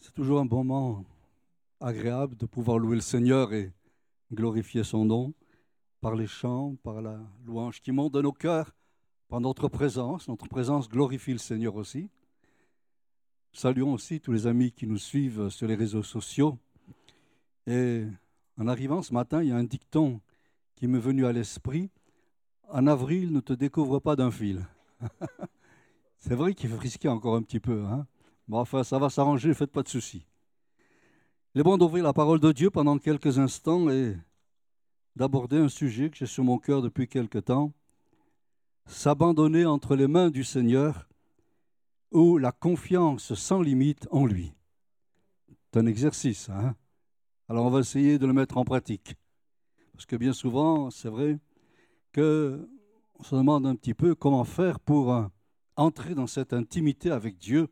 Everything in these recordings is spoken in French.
C'est toujours un moment agréable de pouvoir louer le Seigneur et glorifier son nom par les chants, par la louange qui monte de nos cœurs, par notre présence. Notre présence glorifie le Seigneur aussi. Saluons aussi tous les amis qui nous suivent sur les réseaux sociaux. Et en arrivant ce matin, il y a un dicton qui m'est venu à l'esprit. En avril, ne te découvre pas d'un fil. C'est vrai qu'il faut encore un petit peu. Hein Bon, enfin, ça va s'arranger, faites pas de soucis. Il est bon d'ouvrir la parole de Dieu pendant quelques instants et d'aborder un sujet que j'ai sur mon cœur depuis quelque temps. S'abandonner entre les mains du Seigneur ou la confiance sans limite en lui. C'est un exercice, hein Alors on va essayer de le mettre en pratique. Parce que bien souvent, c'est vrai que on se demande un petit peu comment faire pour euh, entrer dans cette intimité avec Dieu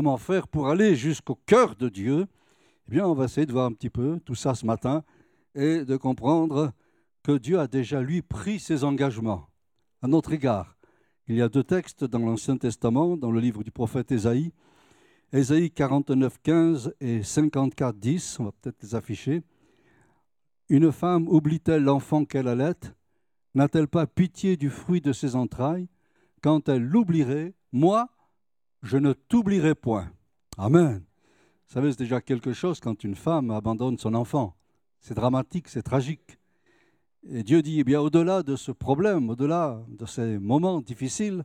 comment faire pour aller jusqu'au cœur de Dieu, eh bien, on va essayer de voir un petit peu tout ça ce matin et de comprendre que Dieu a déjà, lui, pris ses engagements à notre égard. Il y a deux textes dans l'Ancien Testament, dans le livre du prophète Ésaïe, Ésaïe 49, 15 et 54, 10, on va peut-être les afficher. Une femme oublie-t-elle l'enfant qu'elle allait? N'a-t-elle pas pitié du fruit de ses entrailles? Quand elle l'oublierait, moi, je ne t'oublierai point. Amen. Vous savez, c'est déjà quelque chose quand une femme abandonne son enfant. C'est dramatique, c'est tragique. Et Dieu dit, eh bien, au-delà de ce problème, au-delà de ces moments difficiles,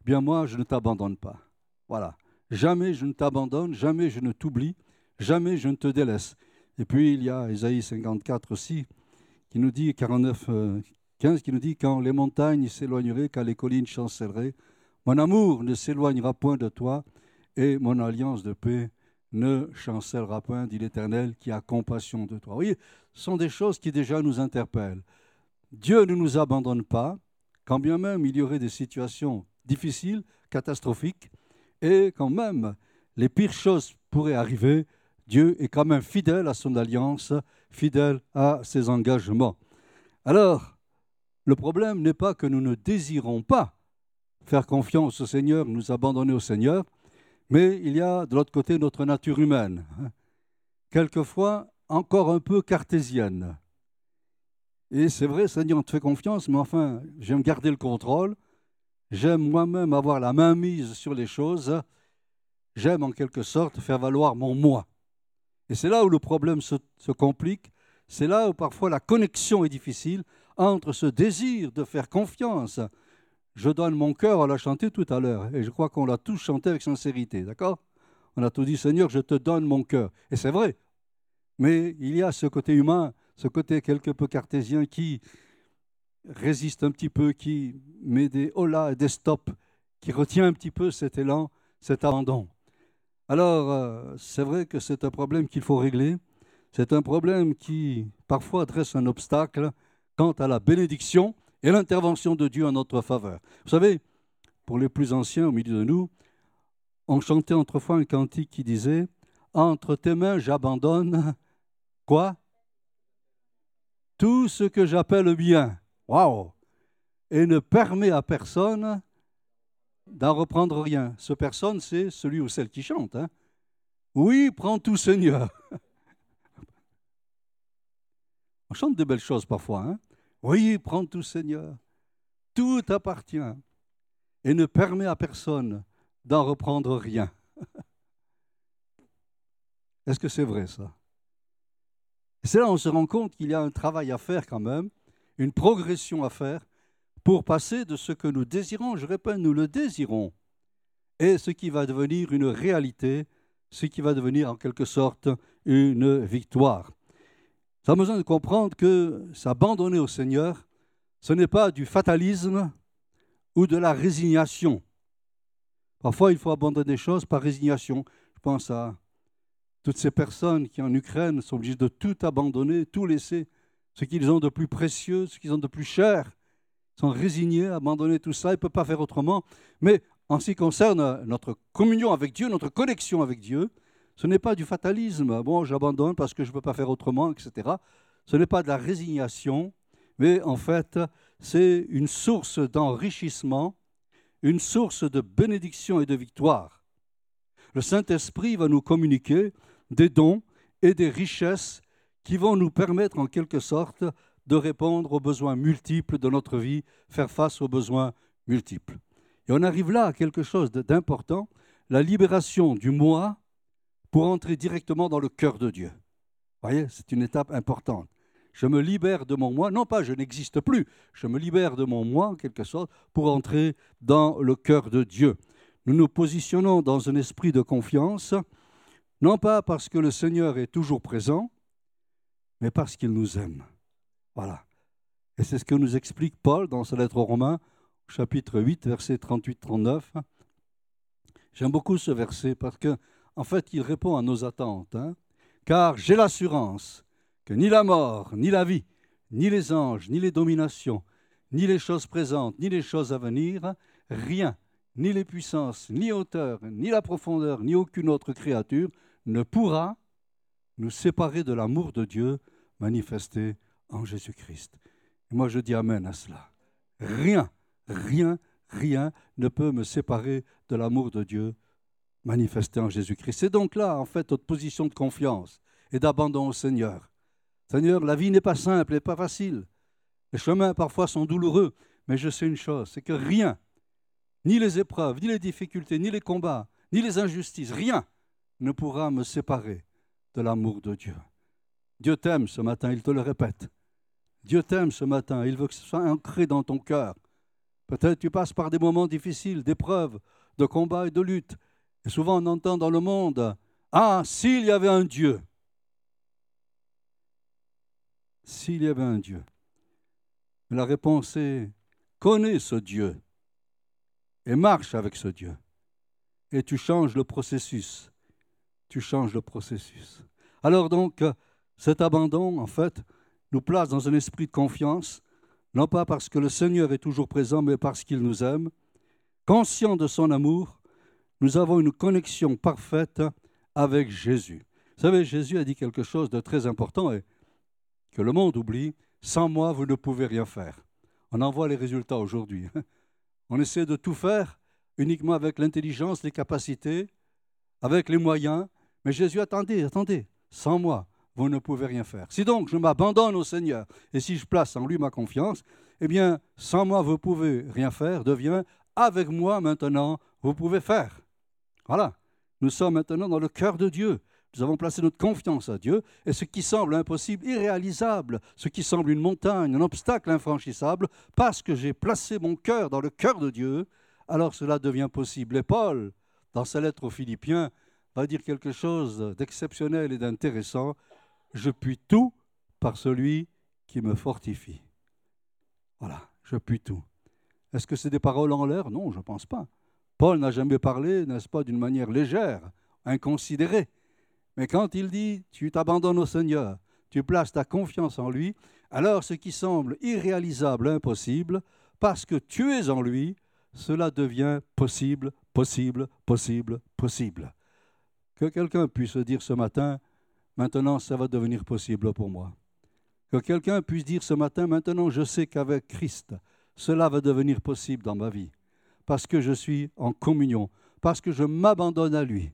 eh bien, moi, je ne t'abandonne pas. Voilà. Jamais je ne t'abandonne, jamais je ne t'oublie, jamais je ne te délaisse. Et puis, il y a Isaïe 54 aussi, qui nous dit, 49, 15, euh, qui nous dit, quand les montagnes s'éloigneraient, quand les collines chancelleraient, mon amour ne s'éloignera point de toi, et mon alliance de paix ne chancellera point, dit l'Éternel, qui a compassion de toi. Vous voyez, ce sont des choses qui déjà nous interpellent. Dieu ne nous abandonne pas, quand bien même il y aurait des situations difficiles, catastrophiques, et quand même les pires choses pourraient arriver, Dieu est quand même fidèle à son alliance, fidèle à ses engagements. Alors, le problème n'est pas que nous ne désirons pas faire confiance au Seigneur, nous abandonner au Seigneur, mais il y a de l'autre côté notre nature humaine, hein. quelquefois encore un peu cartésienne. Et c'est vrai, Seigneur, on te fait confiance, mais enfin, j'aime garder le contrôle, j'aime moi-même avoir la main mise sur les choses, j'aime en quelque sorte faire valoir mon moi. Et c'est là où le problème se, se complique, c'est là où parfois la connexion est difficile entre ce désir de faire confiance je donne mon cœur, on l'a chanté tout à l'heure, et je crois qu'on l'a tous chanté avec sincérité, d'accord? On a tout dit, Seigneur, je te donne mon cœur. Et c'est vrai. Mais il y a ce côté humain, ce côté quelque peu cartésien qui résiste un petit peu, qui met des hola et des stops, qui retient un petit peu cet élan, cet abandon. Alors, euh, c'est vrai que c'est un problème qu'il faut régler. C'est un problème qui parfois dresse un obstacle quant à la bénédiction et l'intervention de Dieu en notre faveur. Vous savez, pour les plus anciens au milieu de nous, on chantait autrefois un cantique qui disait Entre tes mains, j'abandonne quoi? Tout ce que j'appelle bien. Waouh Et ne permet à personne d'en reprendre rien. Ce personne, c'est celui ou celle qui chante. Hein. Oui, prends tout, Seigneur. On chante de belles choses parfois. Hein oui, prends tout Seigneur. Tout appartient et ne permet à personne d'en reprendre rien. Est-ce que c'est vrai ça? C'est là on se rend compte qu'il y a un travail à faire quand même, une progression à faire pour passer de ce que nous désirons, je répète, nous le désirons, et ce qui va devenir une réalité, ce qui va devenir en quelque sorte une victoire. Ça a besoin de comprendre que s'abandonner au Seigneur, ce n'est pas du fatalisme ou de la résignation. Parfois, il faut abandonner des choses par résignation. Je pense à toutes ces personnes qui, en Ukraine, sont obligées de tout abandonner, tout laisser, ce qu'ils ont de plus précieux, ce qu'ils ont de plus cher. Ils sont résignés, abandonner tout ça, ils ne peuvent pas faire autrement. Mais en ce qui concerne notre communion avec Dieu, notre connexion avec Dieu, ce n'est pas du fatalisme, bon, j'abandonne parce que je ne peux pas faire autrement, etc. Ce n'est pas de la résignation, mais en fait, c'est une source d'enrichissement, une source de bénédiction et de victoire. Le Saint-Esprit va nous communiquer des dons et des richesses qui vont nous permettre en quelque sorte de répondre aux besoins multiples de notre vie, faire face aux besoins multiples. Et on arrive là à quelque chose d'important, la libération du moi pour entrer directement dans le cœur de Dieu. Vous voyez, c'est une étape importante. Je me libère de mon moi, non pas je n'existe plus, je me libère de mon moi en quelque sorte pour entrer dans le cœur de Dieu. Nous nous positionnons dans un esprit de confiance, non pas parce que le Seigneur est toujours présent, mais parce qu'il nous aime. Voilà. Et c'est ce que nous explique Paul dans sa lettre aux Romains, chapitre 8, versets 38-39. J'aime beaucoup ce verset parce que, en fait, il répond à nos attentes. Hein. Car j'ai l'assurance que ni la mort, ni la vie, ni les anges, ni les dominations, ni les choses présentes, ni les choses à venir, rien, ni les puissances, ni hauteur, ni la profondeur, ni aucune autre créature ne pourra nous séparer de l'amour de Dieu manifesté en Jésus-Christ. Moi je dis Amen à cela. Rien, rien, rien ne peut me séparer de l'amour de Dieu manifesté en Jésus-Christ. C'est donc là, en fait, notre position de confiance et d'abandon au Seigneur. Seigneur, la vie n'est pas simple et pas facile. Les chemins parfois sont douloureux, mais je sais une chose, c'est que rien, ni les épreuves, ni les difficultés, ni les combats, ni les injustices, rien ne pourra me séparer de l'amour de Dieu. Dieu t'aime ce matin, il te le répète. Dieu t'aime ce matin, il veut que ce soit ancré dans ton cœur. Peut-être tu passes par des moments difficiles, d'épreuves, de combats et de luttes. Et souvent on entend dans le monde, ah, s'il y avait un Dieu. S'il y avait un Dieu. la réponse est, connais ce Dieu et marche avec ce Dieu. Et tu changes le processus. Tu changes le processus. Alors donc, cet abandon, en fait, nous place dans un esprit de confiance, non pas parce que le Seigneur est toujours présent, mais parce qu'il nous aime. Conscient de son amour, nous avons une connexion parfaite avec Jésus. Vous savez, Jésus a dit quelque chose de très important et que le monde oublie. Sans moi, vous ne pouvez rien faire. On en voit les résultats aujourd'hui. On essaie de tout faire uniquement avec l'intelligence, les capacités, avec les moyens. Mais Jésus, attendez, attendez, sans moi, vous ne pouvez rien faire. Si donc je m'abandonne au Seigneur et si je place en lui ma confiance, eh bien, sans moi, vous pouvez rien faire devient avec moi maintenant, vous pouvez faire. Voilà. Nous sommes maintenant dans le cœur de Dieu. Nous avons placé notre confiance à Dieu et ce qui semble impossible, irréalisable, ce qui semble une montagne, un obstacle infranchissable, parce que j'ai placé mon cœur dans le cœur de Dieu, alors cela devient possible. Et Paul, dans sa lettre aux Philippiens, va dire quelque chose d'exceptionnel et d'intéressant. Je puis tout par celui qui me fortifie. Voilà, je puis tout. Est-ce que c'est des paroles en l'air? Non, je ne pense pas. Paul n'a jamais parlé, n'est-ce pas, d'une manière légère, inconsidérée. Mais quand il dit tu t'abandonnes au Seigneur, tu places ta confiance en lui, alors ce qui semble irréalisable, impossible, parce que tu es en lui, cela devient possible, possible, possible, possible. Que quelqu'un puisse dire ce matin, maintenant ça va devenir possible pour moi. Que quelqu'un puisse dire ce matin, maintenant je sais qu'avec Christ, cela va devenir possible dans ma vie, parce que je suis en communion, parce que je m'abandonne à lui,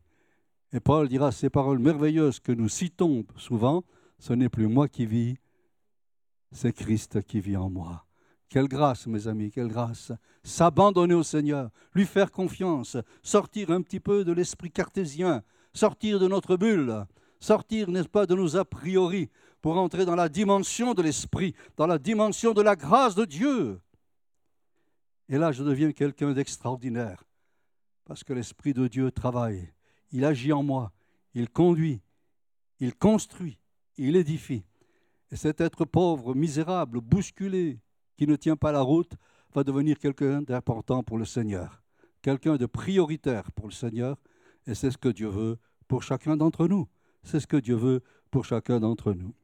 et Paul dira ces paroles merveilleuses que nous citons souvent, ce n'est plus moi qui vis, c'est Christ qui vit en moi. Quelle grâce, mes amis, quelle grâce. S'abandonner au Seigneur, lui faire confiance, sortir un petit peu de l'esprit cartésien, sortir de notre bulle, sortir, n'est-ce pas, de nos a priori, pour entrer dans la dimension de l'esprit, dans la dimension de la grâce de Dieu. Et là, je deviens quelqu'un d'extraordinaire, parce que l'esprit de Dieu travaille il agit en moi, il conduit, il construit, il édifie. Et cet être pauvre, misérable, bousculé, qui ne tient pas la route, va devenir quelqu'un d'important pour le Seigneur, quelqu'un de prioritaire pour le Seigneur, et c'est ce que Dieu veut pour chacun d'entre nous. C'est ce que Dieu veut pour chacun d'entre nous.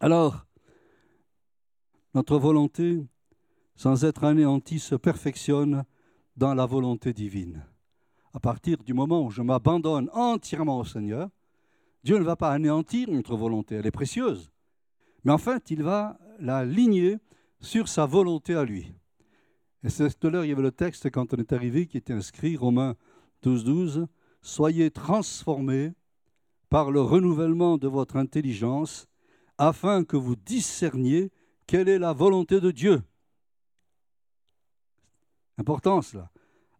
Alors, notre volonté, sans être anéantie, se perfectionne dans la volonté divine à partir du moment où je m'abandonne entièrement au Seigneur, Dieu ne va pas anéantir notre volonté, elle est précieuse. Mais en fait, il va la ligner sur sa volonté à lui. Et c'est tout à l'heure, il y avait le texte quand on est arrivé qui était inscrit, Romains 12, 12. soyez transformés par le renouvellement de votre intelligence, afin que vous discerniez quelle est la volonté de Dieu. Important cela.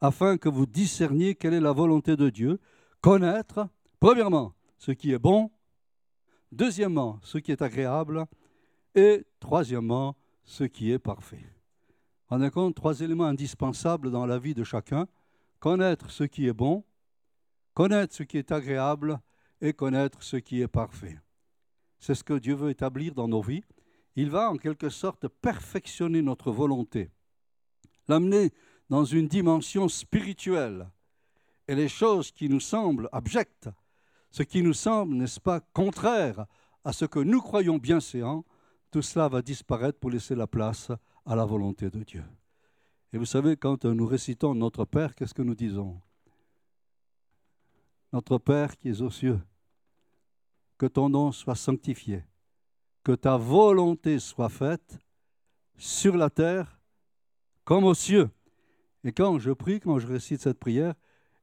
Afin que vous discerniez quelle est la volonté de Dieu, connaître, premièrement, ce qui est bon, deuxièmement, ce qui est agréable, et troisièmement, ce qui est parfait. En compte, trois éléments indispensables dans la vie de chacun connaître ce qui est bon, connaître ce qui est agréable et connaître ce qui est parfait. C'est ce que Dieu veut établir dans nos vies. Il va en quelque sorte perfectionner notre volonté, l'amener dans une dimension spirituelle. Et les choses qui nous semblent abjectes, ce qui nous semble, n'est-ce pas, contraire à ce que nous croyons bien séant, tout cela va disparaître pour laisser la place à la volonté de Dieu. Et vous savez, quand nous récitons Notre Père, qu'est-ce que nous disons? Notre Père qui es aux cieux, que ton nom soit sanctifié, que ta volonté soit faite sur la terre comme aux cieux. Et quand je prie, quand je récite cette prière,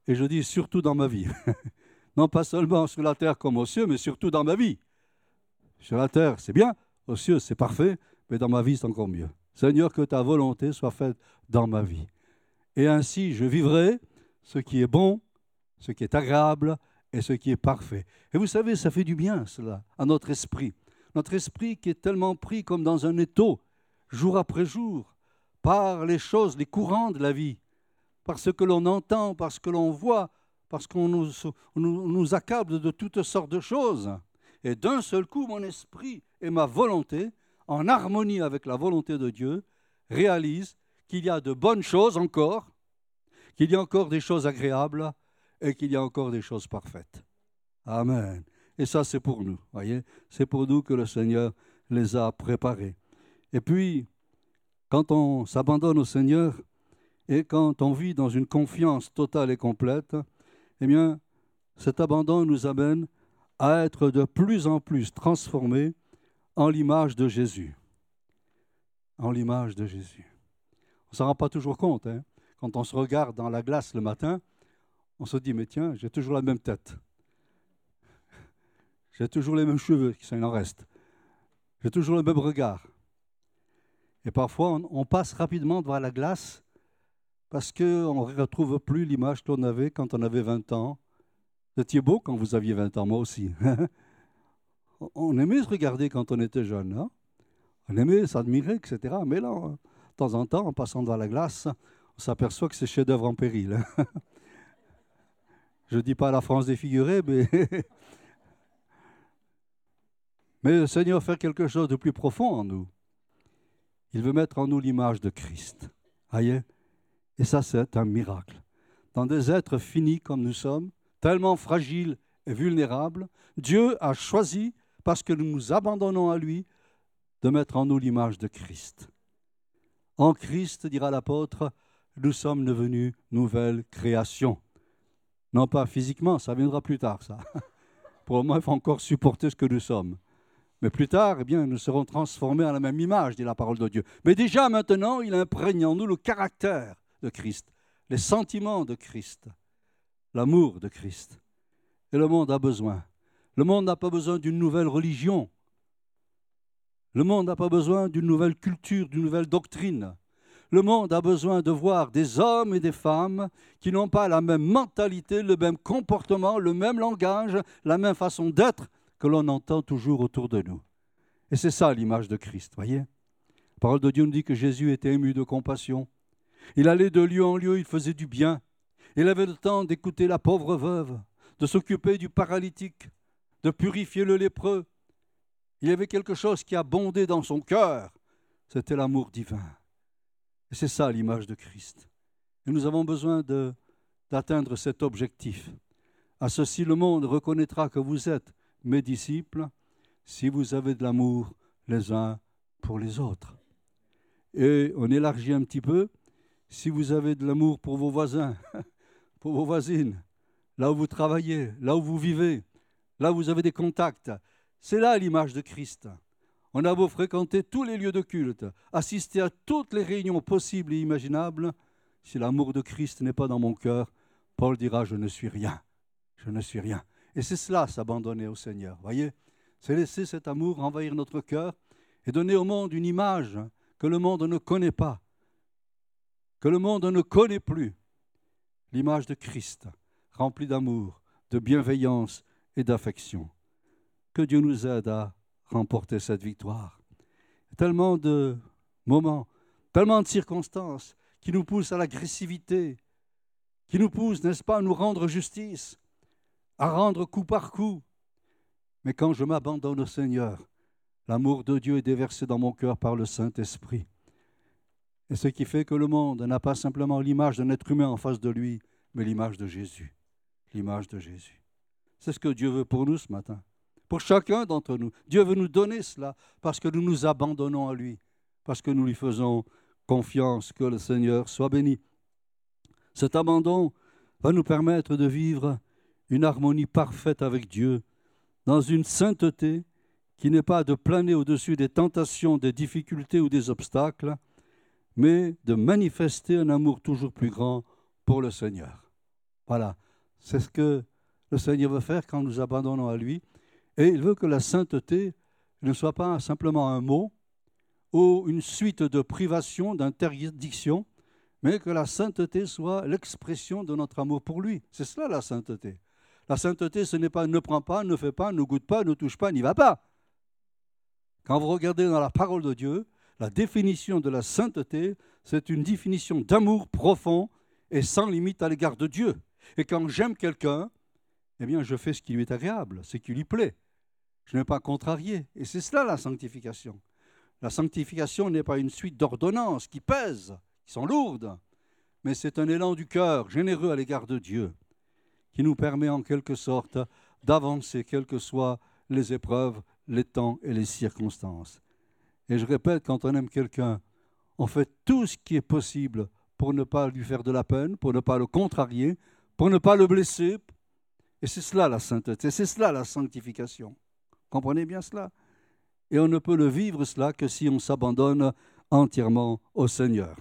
et je dis surtout dans ma vie, non pas seulement sur la terre comme aux cieux, mais surtout dans ma vie. Sur la terre, c'est bien, aux cieux, c'est parfait, mais dans ma vie, c'est encore mieux. Seigneur, que ta volonté soit faite dans ma vie. Et ainsi, je vivrai ce qui est bon, ce qui est agréable et ce qui est parfait. Et vous savez, ça fait du bien, cela, à notre esprit. Notre esprit qui est tellement pris comme dans un étau, jour après jour, par les choses, les courants de la vie, par ce que l'on entend, par ce que l'on voit, parce qu'on nous, accable de toutes sortes de choses. Et d'un seul coup, mon esprit et ma volonté en harmonie avec la volonté de Dieu, réalise qu'il y a de bonnes choses encore, qu'il y a encore des choses agréables et qu'il y a encore des choses parfaites. Amen. Et ça, c'est pour nous, voyez, c'est pour nous que le Seigneur les a préparés. Et puis, quand on s'abandonne au Seigneur et quand on vit dans une confiance totale et complète, eh bien, cet abandon nous amène à être de plus en plus transformés en l'image de Jésus. En l'image de Jésus. On ne s'en rend pas toujours compte. Hein. Quand on se regarde dans la glace le matin, on se dit, mais tiens, j'ai toujours la même tête. J'ai toujours les mêmes cheveux, ça il en reste. J'ai toujours le même regard. Et parfois, on, passe rapidement devant la glace parce qu'on ne retrouve plus l'image que l'on avait quand on avait 20 ans. Vous étiez beau quand vous aviez 20 ans, moi aussi. on aimait se regarder quand on était jeune. Hein. on aimait s'admirer, etc. Mais là, de temps en temps, en passant devant la glace, on s'aperçoit que c'est chef-d'œuvre en péril. Je ne dis pas la France défigurée, mais. mais le Seigneur fait quelque chose de plus profond en nous. Il veut mettre en nous l'image de Christ. Voyez? Et ça, c'est un miracle. Dans des êtres finis comme nous sommes, tellement fragiles et vulnérables, Dieu a choisi parce que nous nous abandonnons à lui, de mettre en nous l'image de Christ. En Christ, dira l'apôtre, nous sommes devenus nouvelle création. Non pas physiquement, ça viendra plus tard, ça. Pour le il faut encore supporter ce que nous sommes. Mais plus tard, eh bien, nous serons transformés à la même image, dit la parole de Dieu. Mais déjà maintenant, il imprègne en nous le caractère de Christ, les sentiments de Christ, l'amour de Christ. Et le monde a besoin le monde n'a pas besoin d'une nouvelle religion. Le monde n'a pas besoin d'une nouvelle culture, d'une nouvelle doctrine. Le monde a besoin de voir des hommes et des femmes qui n'ont pas la même mentalité, le même comportement, le même langage, la même façon d'être que l'on entend toujours autour de nous. Et c'est ça l'image de Christ, voyez La parole de Dieu nous dit que Jésus était ému de compassion. Il allait de lieu en lieu, il faisait du bien. Il avait le temps d'écouter la pauvre veuve, de s'occuper du paralytique, de purifier le lépreux. Il y avait quelque chose qui abondait dans son cœur, c'était l'amour divin. Et c'est ça l'image de Christ. Et nous avons besoin d'atteindre cet objectif. À ceci, le monde reconnaîtra que vous êtes mes disciples si vous avez de l'amour les uns pour les autres. Et on élargit un petit peu, si vous avez de l'amour pour vos voisins, pour vos voisines, là où vous travaillez, là où vous vivez, Là, vous avez des contacts. C'est là l'image de Christ. On a beau fréquenter tous les lieux de culte, assister à toutes les réunions possibles et imaginables, si l'amour de Christ n'est pas dans mon cœur, Paul dira Je ne suis rien. je ne suis rien. Et c'est cela, s'abandonner au Seigneur. Voyez, c'est laisser cet amour envahir notre cœur et donner au monde une image que le monde ne connaît pas, que le monde ne connaît plus. L'image de Christ, remplie d'amour, de bienveillance et d'affection. Que Dieu nous aide à remporter cette victoire. Tellement de moments, tellement de circonstances qui nous poussent à l'agressivité, qui nous poussent, n'est-ce pas, à nous rendre justice, à rendre coup par coup. Mais quand je m'abandonne au Seigneur, l'amour de Dieu est déversé dans mon cœur par le Saint-Esprit. Et ce qui fait que le monde n'a pas simplement l'image d'un être humain en face de lui, mais l'image de Jésus. L'image de Jésus. C'est ce que Dieu veut pour nous ce matin. Pour chacun d'entre nous. Dieu veut nous donner cela parce que nous nous abandonnons à lui, parce que nous lui faisons confiance. Que le Seigneur soit béni. Cet abandon va nous permettre de vivre une harmonie parfaite avec Dieu, dans une sainteté qui n'est pas de planer au-dessus des tentations, des difficultés ou des obstacles, mais de manifester un amour toujours plus grand pour le Seigneur. Voilà, c'est ce que le Seigneur veut faire quand nous abandonnons à lui. Et il veut que la sainteté ne soit pas simplement un mot ou une suite de privations, d'interdictions, mais que la sainteté soit l'expression de notre amour pour lui. C'est cela la sainteté. La sainteté, ce n'est pas ne prends pas, ne fais pas, ne goûte pas, ne touche pas, n'y va pas. Quand vous regardez dans la parole de Dieu, la définition de la sainteté, c'est une définition d'amour profond et sans limite à l'égard de Dieu. Et quand j'aime quelqu'un, eh bien, je fais ce qui lui est agréable, ce qui lui plaît. Je n'ai pas contrarié. Et c'est cela la sanctification. La sanctification n'est pas une suite d'ordonnances qui pèsent, qui sont lourdes, mais c'est un élan du cœur généreux à l'égard de Dieu qui nous permet en quelque sorte d'avancer, quelles que soient les épreuves, les temps et les circonstances. Et je répète, quand on aime quelqu'un, on fait tout ce qui est possible pour ne pas lui faire de la peine, pour ne pas le contrarier, pour ne pas le blesser, et c'est cela la sainteté, c'est cela la sanctification. Comprenez bien cela? Et on ne peut le vivre cela que si on s'abandonne entièrement au Seigneur.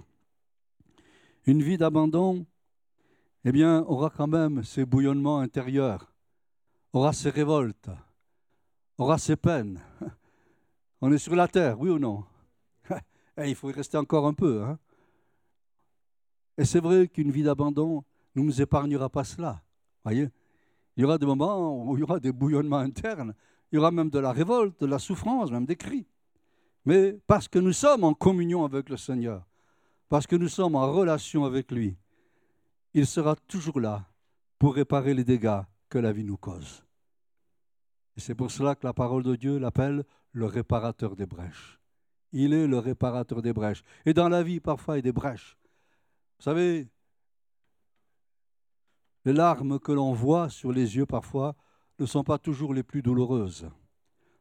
Une vie d'abandon, eh bien, aura quand même ses bouillonnements intérieurs, aura ses révoltes, aura ses peines. On est sur la terre, oui ou non? Eh, Il faut y rester encore un peu. Hein Et c'est vrai qu'une vie d'abandon ne nous épargnera pas cela. Voyez il y aura des moments où il y aura des bouillonnements internes, il y aura même de la révolte, de la souffrance, même des cris. Mais parce que nous sommes en communion avec le Seigneur, parce que nous sommes en relation avec lui, il sera toujours là pour réparer les dégâts que la vie nous cause. Et c'est pour cela que la parole de Dieu l'appelle le réparateur des brèches. Il est le réparateur des brèches. Et dans la vie, parfois, il y a des brèches. Vous savez, les larmes que l'on voit sur les yeux parfois ne sont pas toujours les plus douloureuses.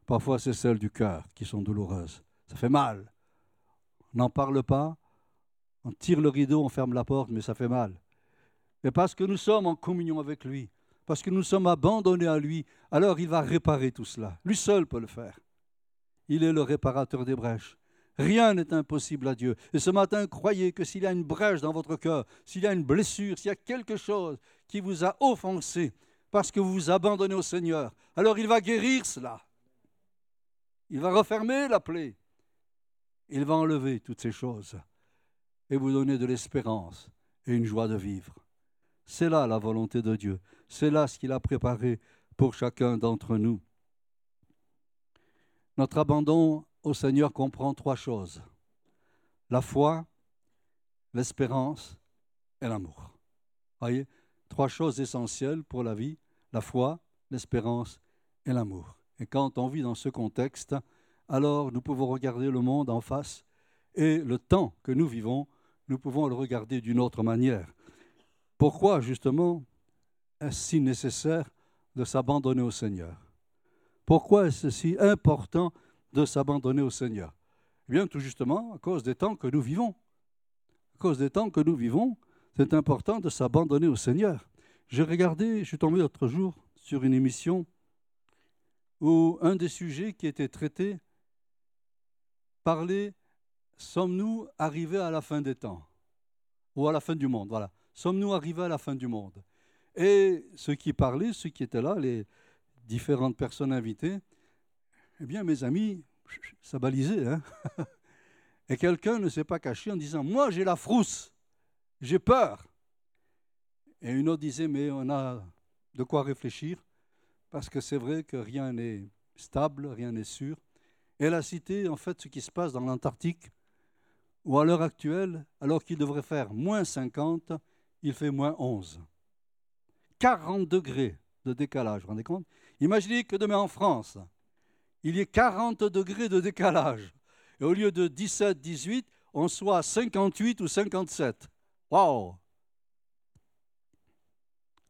Parfois, c'est celles du cœur qui sont douloureuses. Ça fait mal. On n'en parle pas. On tire le rideau, on ferme la porte, mais ça fait mal. Mais parce que nous sommes en communion avec lui, parce que nous sommes abandonnés à lui, alors il va réparer tout cela. Lui seul peut le faire. Il est le réparateur des brèches. Rien n'est impossible à Dieu. Et ce matin, croyez que s'il y a une brèche dans votre cœur, s'il y a une blessure, s'il y a quelque chose qui vous a offensé parce que vous vous abandonnez au Seigneur, alors il va guérir cela. Il va refermer la plaie. Il va enlever toutes ces choses et vous donner de l'espérance et une joie de vivre. C'est là la volonté de Dieu. C'est là ce qu'il a préparé pour chacun d'entre nous. Notre abandon au Seigneur comprend trois choses. La foi, l'espérance et l'amour. Voyez, trois choses essentielles pour la vie, la foi, l'espérance et l'amour. Et quand on vit dans ce contexte, alors nous pouvons regarder le monde en face et le temps que nous vivons, nous pouvons le regarder d'une autre manière. Pourquoi justement est-ce si nécessaire de s'abandonner au Seigneur? Pourquoi est-ce si important de s'abandonner au Seigneur? Eh bien, tout justement, à cause des temps que nous vivons. À cause des temps que nous vivons, c'est important de s'abandonner au Seigneur. J'ai regardé, je suis tombé l'autre jour sur une émission où un des sujets qui était traité parlait Sommes-nous arrivés à la fin des temps Ou à la fin du monde, voilà. Sommes-nous arrivés à la fin du monde? Et ceux qui parlaient, ceux qui étaient là, les différentes personnes invitées, eh bien, mes amis, ça balisait. Hein Et quelqu'un ne s'est pas caché en disant Moi, j'ai la frousse, j'ai peur. Et une autre disait Mais on a de quoi réfléchir, parce que c'est vrai que rien n'est stable, rien n'est sûr. Et elle a cité en fait ce qui se passe dans l'Antarctique, où à l'heure actuelle, alors qu'il devrait faire moins 50, il fait moins 11. 40 degrés de décalage, vous vous rendez compte? Imaginez que demain en France, il y ait 40 degrés de décalage. Et au lieu de 17, 18, on soit à 58 ou 57. Waouh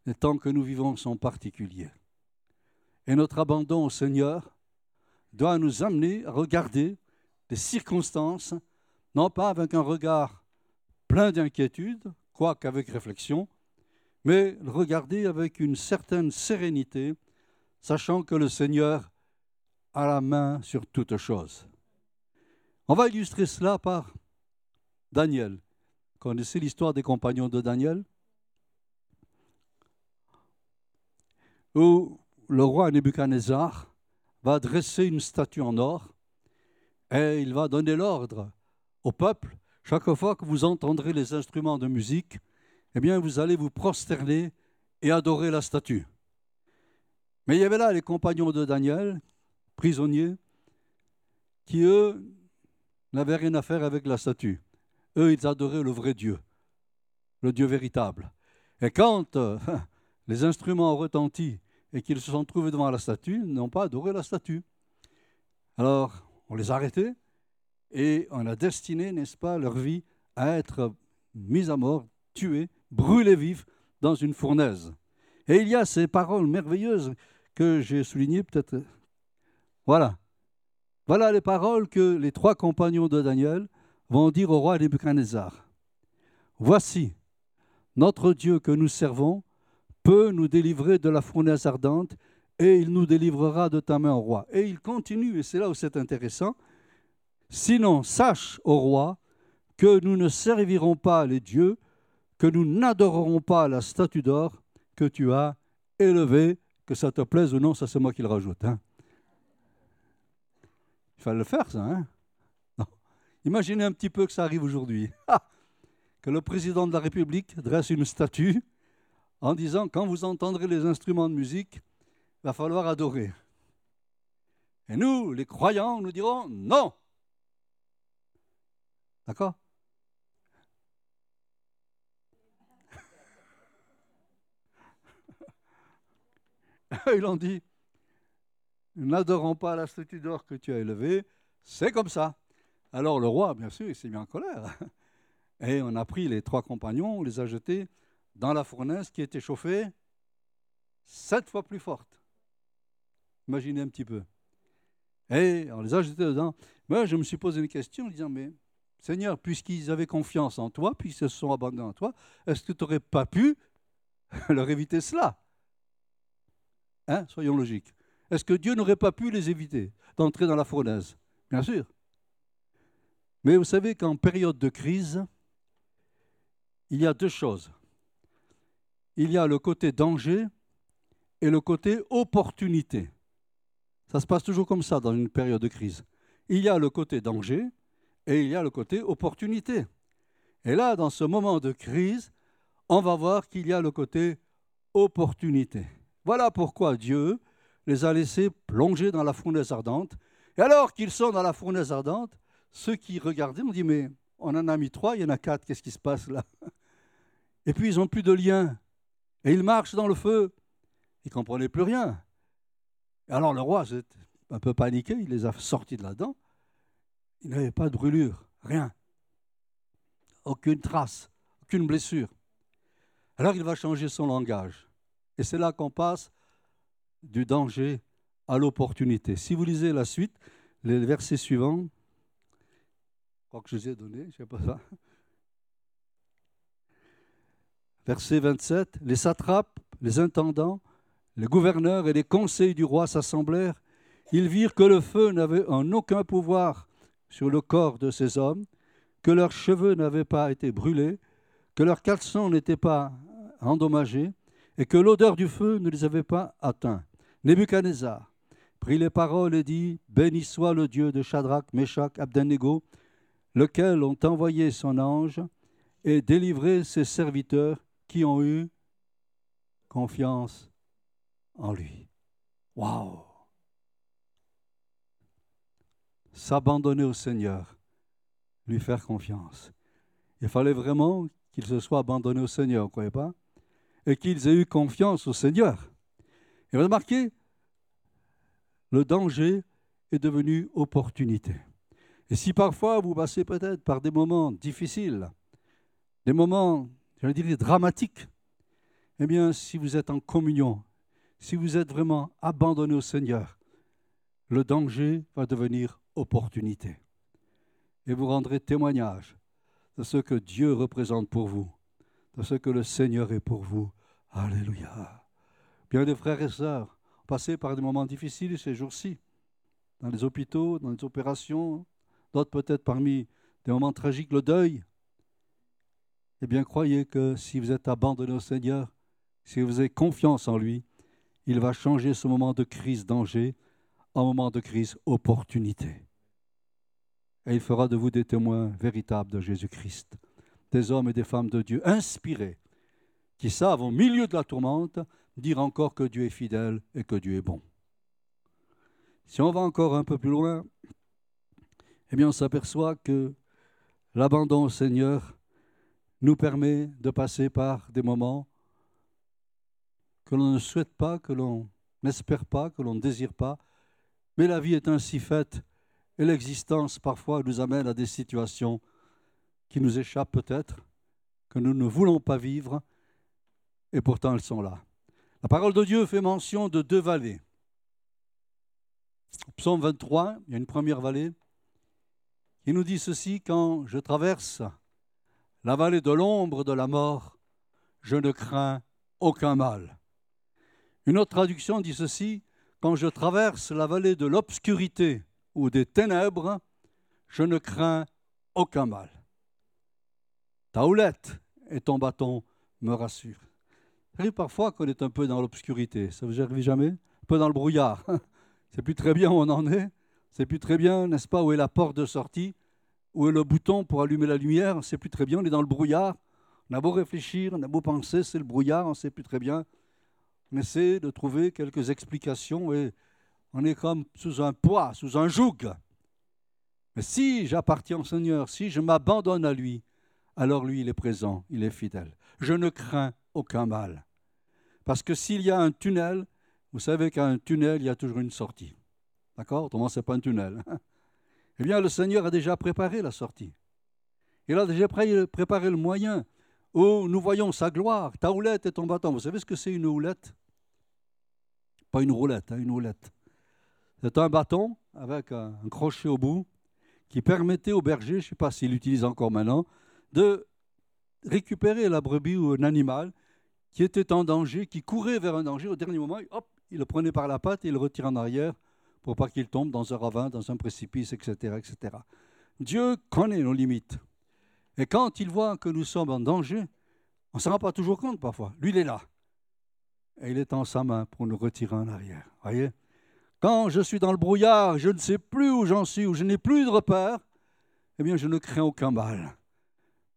Les temps que nous vivons sont particuliers. Et notre abandon au Seigneur doit nous amener à regarder les circonstances, non pas avec un regard plein d'inquiétude, quoique avec réflexion, mais le regarder avec une certaine sérénité, sachant que le Seigneur a la main sur toute chose. On va illustrer cela par Daniel. Connaissez l'histoire des compagnons de Daniel? Où le roi Nebuchadnezzar va dresser une statue en or et il va donner l'ordre au peuple, chaque fois que vous entendrez les instruments de musique, eh bien vous allez vous prosterner et adorer la statue. Mais il y avait là les compagnons de Daniel, prisonniers, qui eux n'avaient rien à faire avec la statue. Eux, ils adoraient le vrai Dieu, le Dieu véritable. Et quand euh, les instruments ont retenti et qu'ils se sont trouvés devant la statue, n'ont pas adoré la statue. Alors, on les a arrêtés et on a destiné, n'est-ce pas, leur vie à être mise à mort, tués, brûlés vifs dans une fournaise. Et il y a ces paroles merveilleuses que j'ai soulignées peut-être. Voilà. Voilà les paroles que les trois compagnons de Daniel vont dire au roi Nebuchadnezzar. Voici, notre Dieu que nous servons peut nous délivrer de la fournaise ardente et il nous délivrera de ta main, au roi. Et il continue, et c'est là où c'est intéressant. Sinon, sache, au roi, que nous ne servirons pas les dieux, que nous n'adorerons pas la statue d'or que tu as élevée, que ça te plaise ou non, ça c'est moi qui le rajoute. Hein. Il fallait le faire, ça. Hein Imaginez un petit peu que ça arrive aujourd'hui. que le président de la République dresse une statue en disant quand vous entendrez les instruments de musique, il va falloir adorer. Et nous, les croyants, nous dirons non. D'accord? Ils ont dit, nous n'adorons pas la statue d'or que tu as élevée, c'est comme ça. Alors le roi, bien sûr, il s'est mis en colère. Et on a pris les trois compagnons, on les a jetés dans la fournaise qui était chauffée sept fois plus forte. Imaginez un petit peu. Et on les a jetés dedans. Moi, je me suis posé une question en disant, mais Seigneur, puisqu'ils avaient confiance en toi, puisqu'ils se sont abandonnés à toi, est-ce que tu n'aurais pas pu leur éviter cela? Hein Soyons logiques. Est-ce que Dieu n'aurait pas pu les éviter d'entrer dans la fournaise? Bien sûr. Mais vous savez qu'en période de crise, il y a deux choses il y a le côté danger et le côté opportunité. Ça se passe toujours comme ça dans une période de crise. Il y a le côté danger et il y a le côté opportunité. Et là, dans ce moment de crise, on va voir qu'il y a le côté opportunité. Voilà pourquoi Dieu les a laissés plonger dans la fournaise ardente. Et alors qu'ils sont dans la fournaise ardente, ceux qui regardaient ont dit, mais on en a mis trois, il y en a quatre, qu'est-ce qui se passe là? Et puis ils n'ont plus de lien et il marche dans le feu. Il ne comprenait plus rien. alors le roi, s'est un peu paniqué, il les a sortis de là-dedans. Il n'avait pas de brûlure, rien. Aucune trace, aucune blessure. Alors il va changer son langage. Et c'est là qu'on passe du danger à l'opportunité. Si vous lisez la suite, les versets suivants, je crois que je les ai donnés, je ne sais pas ça. Verset 27, les satrapes, les intendants, les gouverneurs et les conseils du roi s'assemblèrent. Ils virent que le feu n'avait en aucun pouvoir sur le corps de ces hommes, que leurs cheveux n'avaient pas été brûlés, que leurs caleçons n'étaient pas endommagés, et que l'odeur du feu ne les avait pas atteints. Nebuchadnezzar prit les paroles et dit Béni soit le Dieu de Shadrach, Meshach, Abednego, lequel ont envoyé son ange et délivré ses serviteurs qui ont eu confiance en lui. Waouh! S'abandonner au Seigneur, lui faire confiance. Il fallait vraiment qu'ils se soient abandonnés au Seigneur, vous ne croyez pas? Et qu'ils aient eu confiance au Seigneur. Et vous remarquez, le danger est devenu opportunité. Et si parfois vous passez peut-être par des moments difficiles, des moments, je dire, dramatiques, eh bien, si vous êtes en communion, si vous êtes vraiment abandonné au Seigneur, le danger va devenir opportunité. Et vous rendrez témoignage de ce que Dieu représente pour vous, de ce que le Seigneur est pour vous. Alléluia. Bien des frères et sœurs, passé par des moments difficiles ces jours-ci, dans les hôpitaux, dans les opérations, d'autres peut-être parmi des moments tragiques, le deuil. Eh bien, croyez que si vous êtes abandonné au Seigneur, si vous avez confiance en lui, il va changer ce moment de crise, danger, en moment de crise, opportunité. Et il fera de vous des témoins véritables de Jésus-Christ, des hommes et des femmes de Dieu inspirés, qui savent au milieu de la tourmente dire encore que Dieu est fidèle et que Dieu est bon. Si on va encore un peu plus loin, eh bien on s'aperçoit que l'abandon au Seigneur nous permet de passer par des moments que l'on ne souhaite pas, que l'on n'espère pas, que l'on ne désire pas, mais la vie est ainsi faite et l'existence parfois nous amène à des situations qui nous échappent peut-être, que nous ne voulons pas vivre, et pourtant elles sont là. La parole de Dieu fait mention de deux vallées. Au psaume 23, il y a une première vallée qui nous dit ceci, quand je traverse la vallée de l'ombre de la mort, je ne crains aucun mal. Une autre traduction dit ceci, quand je traverse la vallée de l'obscurité ou des ténèbres, je ne crains aucun mal. Ta houlette et ton bâton me rassurent. Ça arrive parfois qu'on est un peu dans l'obscurité. Ça vous arrive jamais? Un peu dans le brouillard. C'est plus très bien où on en est. C'est plus très bien, n'est-ce pas, où est la porte de sortie, où est le bouton pour allumer la lumière? C'est plus très bien. On est dans le brouillard. On a beau réfléchir, on a beau penser, c'est le brouillard, on ne sait plus très bien on essaie de trouver quelques explications et on est comme sous un poids, sous un joug. Mais si j'appartiens au Seigneur, si je m'abandonne à lui, alors lui, il est présent, il est fidèle. Je ne crains aucun mal. Parce que s'il y a un tunnel, vous savez qu'un tunnel, il y a toujours une sortie. D'accord? Autrement, ce n'est pas un tunnel. Eh bien, le Seigneur a déjà préparé la sortie. Il a déjà préparé le moyen où nous voyons sa gloire, ta houlette et ton bâton. Vous savez ce que c'est une houlette? Pas une roulette, hein, une houlette. C'est un bâton avec un, crochet au bout qui permettait au berger, je ne sais pas s'il l'utilise encore maintenant, de récupérer la brebis ou un animal qui était en danger, qui courait vers un danger. Au dernier moment, il le prenait par la patte et il le retire en arrière pour pas qu'il tombe dans un ravin, dans un précipice, etc., etc. Dieu connaît nos limites. Et quand il voit que nous sommes en danger, on ne s'en rend pas toujours compte parfois. Lui, il est là. Et il est en sa main pour nous retirer en arrière. Voyez? Quand je suis dans le brouillard, je ne sais plus où j'en suis, où je n'ai plus de repère, eh bien, je ne crains aucun mal.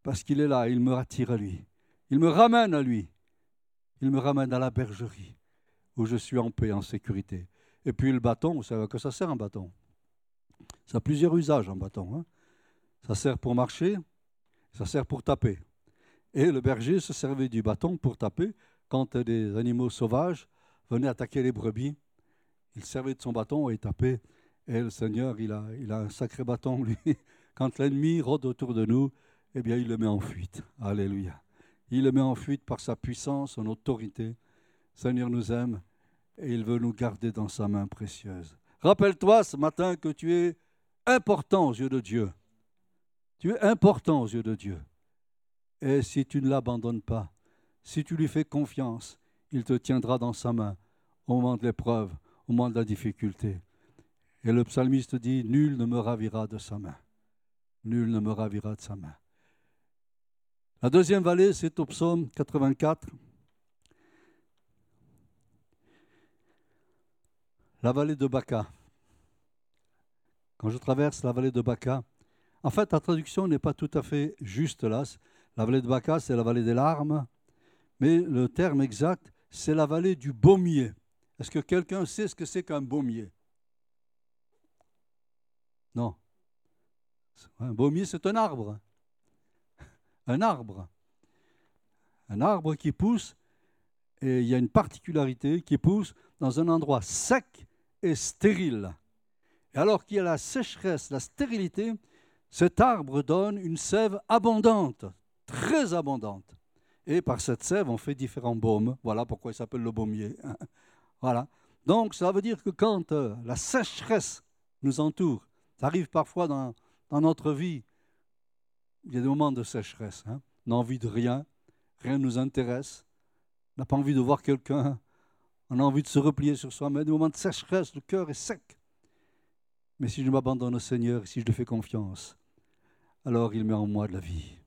Parce qu'il est là, il me attire à lui. Il me ramène à lui. Il me ramène à la bergerie, où je suis en paix, en sécurité. Et puis le bâton, vous savez à quoi ça sert un bâton? Ça a plusieurs usages, un bâton. Hein ça sert pour marcher, ça sert pour taper. Et le berger se servait du bâton pour taper quand des animaux sauvages venaient attaquer les brebis. Il servait de son bâton et tapait. Et le Seigneur, il a, un sacré bâton, lui. Quand l'ennemi rôde autour de nous, eh bien, il le met en fuite. Alléluia. Il le met en fuite par sa puissance, son autorité. Seigneur nous aime et il veut nous garder dans sa main précieuse. Rappelle-toi ce matin que tu es important aux yeux de Dieu. Tu es important aux yeux de Dieu. Et si tu ne l'abandonnes pas, si tu lui fais confiance, il te tiendra dans sa main au moment de l'épreuve, au moment de la difficulté. Et le psalmiste dit, Nul ne me ravira de sa main. Nul ne me ravira de sa main. La deuxième vallée, c'est au psaume 84. La vallée de Baca. Quand je traverse la vallée de Baca, en fait, la traduction n'est pas tout à fait juste là. La vallée de Baca, c'est la vallée des larmes, mais le terme exact, c'est la vallée du baumier. Est-ce que quelqu'un sait ce que c'est qu'un baumier? Non. Un baumier, c'est un arbre. Un arbre. Un arbre qui pousse, et il y a une particularité, qui pousse dans un endroit sec et stérile. Et alors qu'il y a la sécheresse, la stérilité, cet arbre donne une sève abondante, très abondante. Et par cette sève, on fait différents baumes. Voilà pourquoi il s'appelle le baumier. Voilà. Donc, ça veut dire que quand euh, la sécheresse nous entoure, ça arrive parfois dans, notre vie, il y a des moments de sécheresse. Hein. On n'a envie de rien, rien ne nous intéresse, on n'a pas envie de voir quelqu'un, on a envie de se replier sur soi-même. Des moments de sécheresse, le cœur est sec. Mais si je m'abandonne au Seigneur, si je lui fais confiance, alors il met en moi de la vie.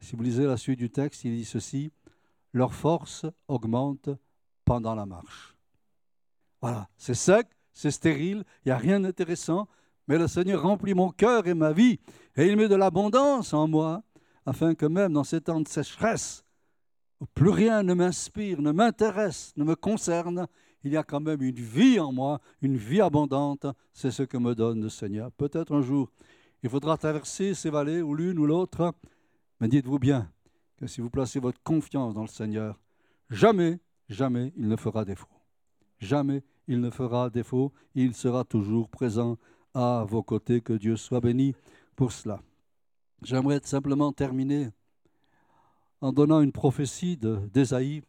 Si vous lisez la suite du texte, il dit ceci, leur force augmente pendant la marche. Voilà, c'est sec, c'est stérile, il n'y a rien d'intéressant, mais le Seigneur remplit mon cœur et ma vie, et il met de l'abondance en moi, afin que même dans ces temps de sécheresse, où plus rien ne m'inspire, ne m'intéresse, ne me concerne, il y a quand même une vie en moi, une vie abondante, c'est ce que me donne le Seigneur. Peut-être un jour, il faudra traverser ces vallées, ou l'une ou l'autre, mais dites-vous bien que si vous placez votre confiance dans le Seigneur, jamais, jamais il ne fera défaut. Jamais il ne fera défaut, il sera toujours présent à vos côtés. Que Dieu soit béni pour cela. J'aimerais simplement terminer en donnant une prophétie d'Ésaïe.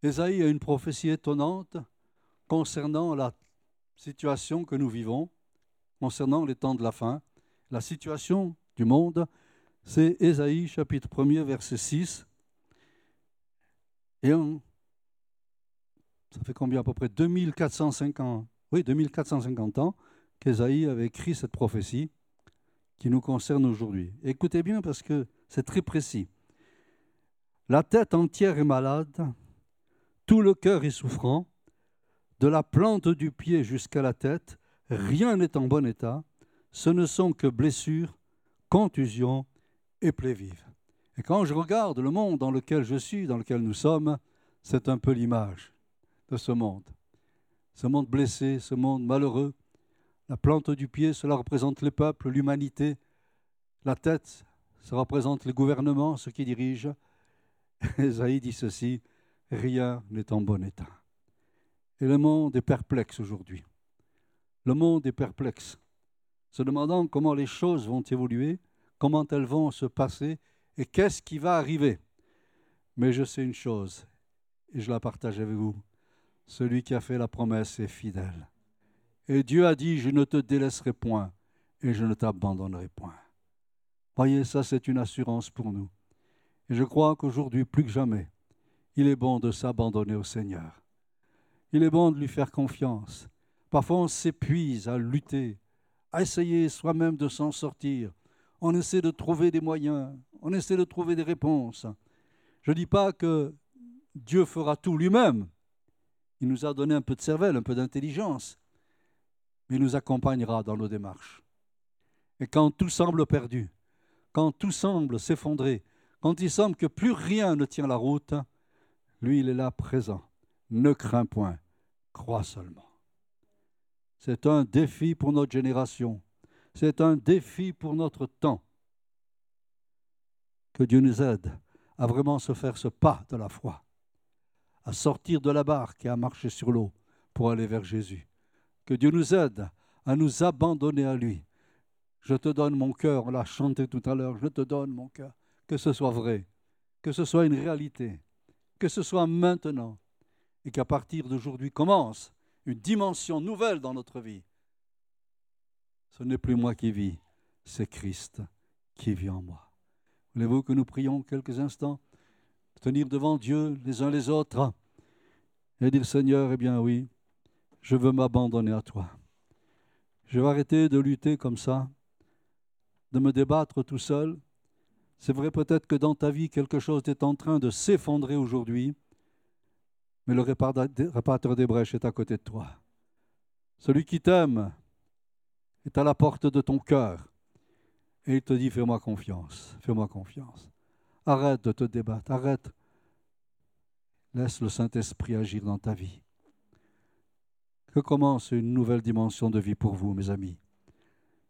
Ésaïe a une prophétie étonnante concernant la situation que nous vivons, concernant les temps de la fin, la situation du monde, c'est Ésaïe chapitre 1er verset 6. Et ça fait combien à peu près 2450, oui, 2450 ans qu'Ésaïe avait écrit cette prophétie qui nous concerne aujourd'hui. Écoutez bien parce que c'est très précis. La tête entière est malade, tout le cœur est souffrant, de la plante du pied jusqu'à la tête, rien n'est en bon état, ce ne sont que blessures, contusion et plaie vive. Et quand je regarde le monde dans lequel je suis, dans lequel nous sommes, c'est un peu l'image de ce monde. Ce monde blessé, ce monde malheureux. La plante du pied, cela représente les peuples, l'humanité. La tête, ça représente les gouvernements, ceux qui dirigent. Esaïe dit ceci, rien n'est en bon état. Et le monde est perplexe aujourd'hui. Le monde est perplexe se demandant comment les choses vont évoluer, comment elles vont se passer et qu'est-ce qui va arriver. Mais je sais une chose, et je la partage avec vous. Celui qui a fait la promesse est fidèle. Et Dieu a dit, je ne te délaisserai point et je ne t'abandonnerai point. Voyez, ça c'est une assurance pour nous. Et je crois qu'aujourd'hui, plus que jamais, il est bon de s'abandonner au Seigneur. Il est bon de lui faire confiance. Parfois on s'épuise à lutter, à essayer soi-même de s'en sortir. On essaie de trouver des moyens, on essaie de trouver des réponses. Je ne dis pas que Dieu fera tout lui-même. Il nous a donné un peu de cervelle, un peu d'intelligence, mais il nous accompagnera dans nos démarches. Et quand tout semble perdu, quand tout semble s'effondrer, quand il semble que plus rien ne tient la route, lui, il est là présent. Ne crains point, crois seulement. C'est un défi pour notre génération. C'est un défi pour notre temps. Que Dieu nous aide à vraiment se faire ce pas de la foi, à sortir de la barque et à marcher sur l'eau pour aller vers Jésus. Que Dieu nous aide à nous abandonner à lui. Je te donne mon cœur, on l'a chanté tout à l'heure, je te donne mon cœur. Que ce soit vrai, que ce soit une réalité, que ce soit maintenant, et qu'à partir d'aujourd'hui commence une dimension nouvelle dans notre vie. Ce n'est plus moi qui vis, c'est Christ qui vit en moi. Voulez-vous que nous prions quelques instants, tenir devant Dieu les uns les autres et dire Seigneur, eh bien oui, je veux m'abandonner à toi. Je vais arrêter de lutter comme ça, de me débattre tout seul. C'est vrai peut-être que dans ta vie, quelque chose est en train de s'effondrer aujourd'hui, mais le réparateur des brèches est à côté de toi. Celui qui t'aime est à la porte de ton cœur. Et il te dit, fais-moi confiance, fais-moi confiance. Arrête de te débattre, arrête. Laisse le Saint-Esprit agir dans ta vie. Que commence une nouvelle dimension de vie pour vous, mes amis.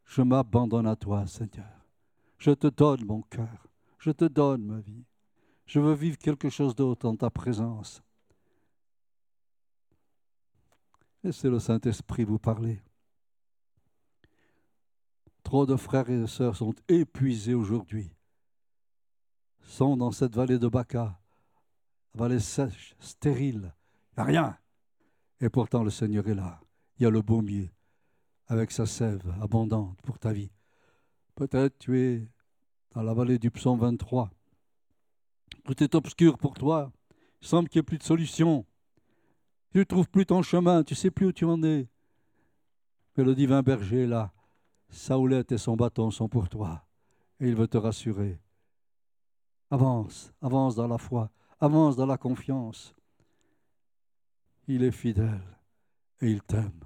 Je m'abandonne à toi, Seigneur. Je te donne mon cœur. Je te donne ma vie. Je veux vivre quelque chose d'autre en ta présence. Laissez le Saint-Esprit vous parler. Trop de frères et de sœurs sont épuisés aujourd'hui, sont dans cette vallée de Baca, vallée sèche, stérile, il a rien. Et pourtant le Seigneur est là. Il y a le baumier avec sa sève abondante pour ta vie. Peut-être tu es dans la vallée du psaume 23. Tout est obscur pour toi. Il semble qu'il n'y ait plus de solution. Tu ne trouves plus ton chemin, tu ne sais plus où tu en es. Mais le divin berger est là. Sa houlette et son bâton sont pour toi. Et il veut te rassurer. Avance, avance dans la foi, avance dans la confiance. Il est fidèle et il t'aime.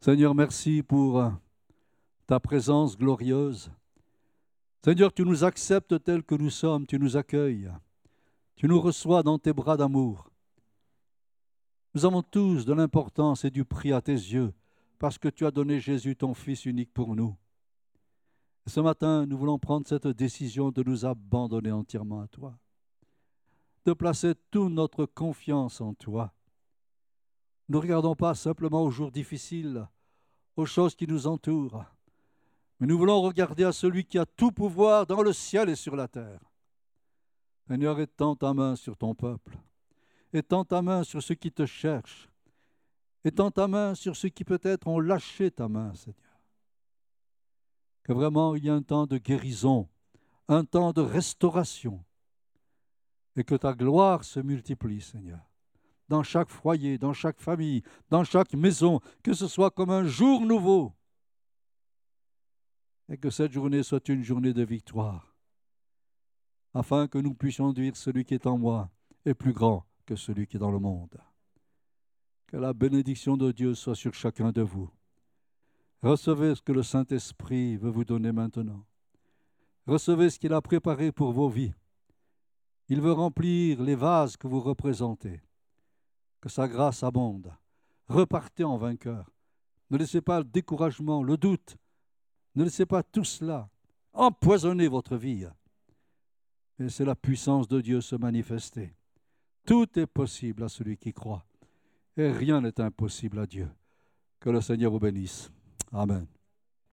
Seigneur, merci pour ta présence glorieuse. Seigneur, tu nous acceptes tels que nous sommes, tu nous accueilles, tu nous reçois dans tes bras d'amour. Nous avons tous de l'importance et du prix à tes yeux, parce que tu as donné Jésus, ton Fils unique, pour nous. ce matin, nous voulons prendre cette décision de nous abandonner entièrement à toi, de placer toute notre confiance en toi. Ne regardons pas simplement aux jours difficiles, aux choses qui nous entourent, mais nous voulons regarder à celui qui a tout pouvoir dans le ciel et sur la terre. Seigneur, étends ta main sur ton peuple. Étends ta main sur ceux qui te cherchent. Étends ta main sur ceux qui peut-être ont lâché ta main, Seigneur. Que vraiment il y ait un temps de guérison, un temps de restauration, et que ta gloire se multiplie, Seigneur, dans chaque foyer, dans chaque famille, dans chaque maison, que ce soit comme un jour nouveau, et que cette journée soit une journée de victoire, afin que nous puissions dire celui qui est en moi est plus grand que celui qui est dans le monde. Que la bénédiction de Dieu soit sur chacun de vous. Recevez ce que le Saint-Esprit veut vous donner maintenant. Recevez ce qu'il a préparé pour vos vies. Il veut remplir les vases que vous représentez. Que sa grâce abonde. Repartez en vainqueur. Ne laissez pas le découragement, le doute. Ne laissez pas tout cela empoisonner votre vie. Et c'est la puissance de Dieu se manifester. Tout est possible à celui qui croit. Et rien n'est impossible à Dieu. Que le Seigneur vous bénisse. Amen.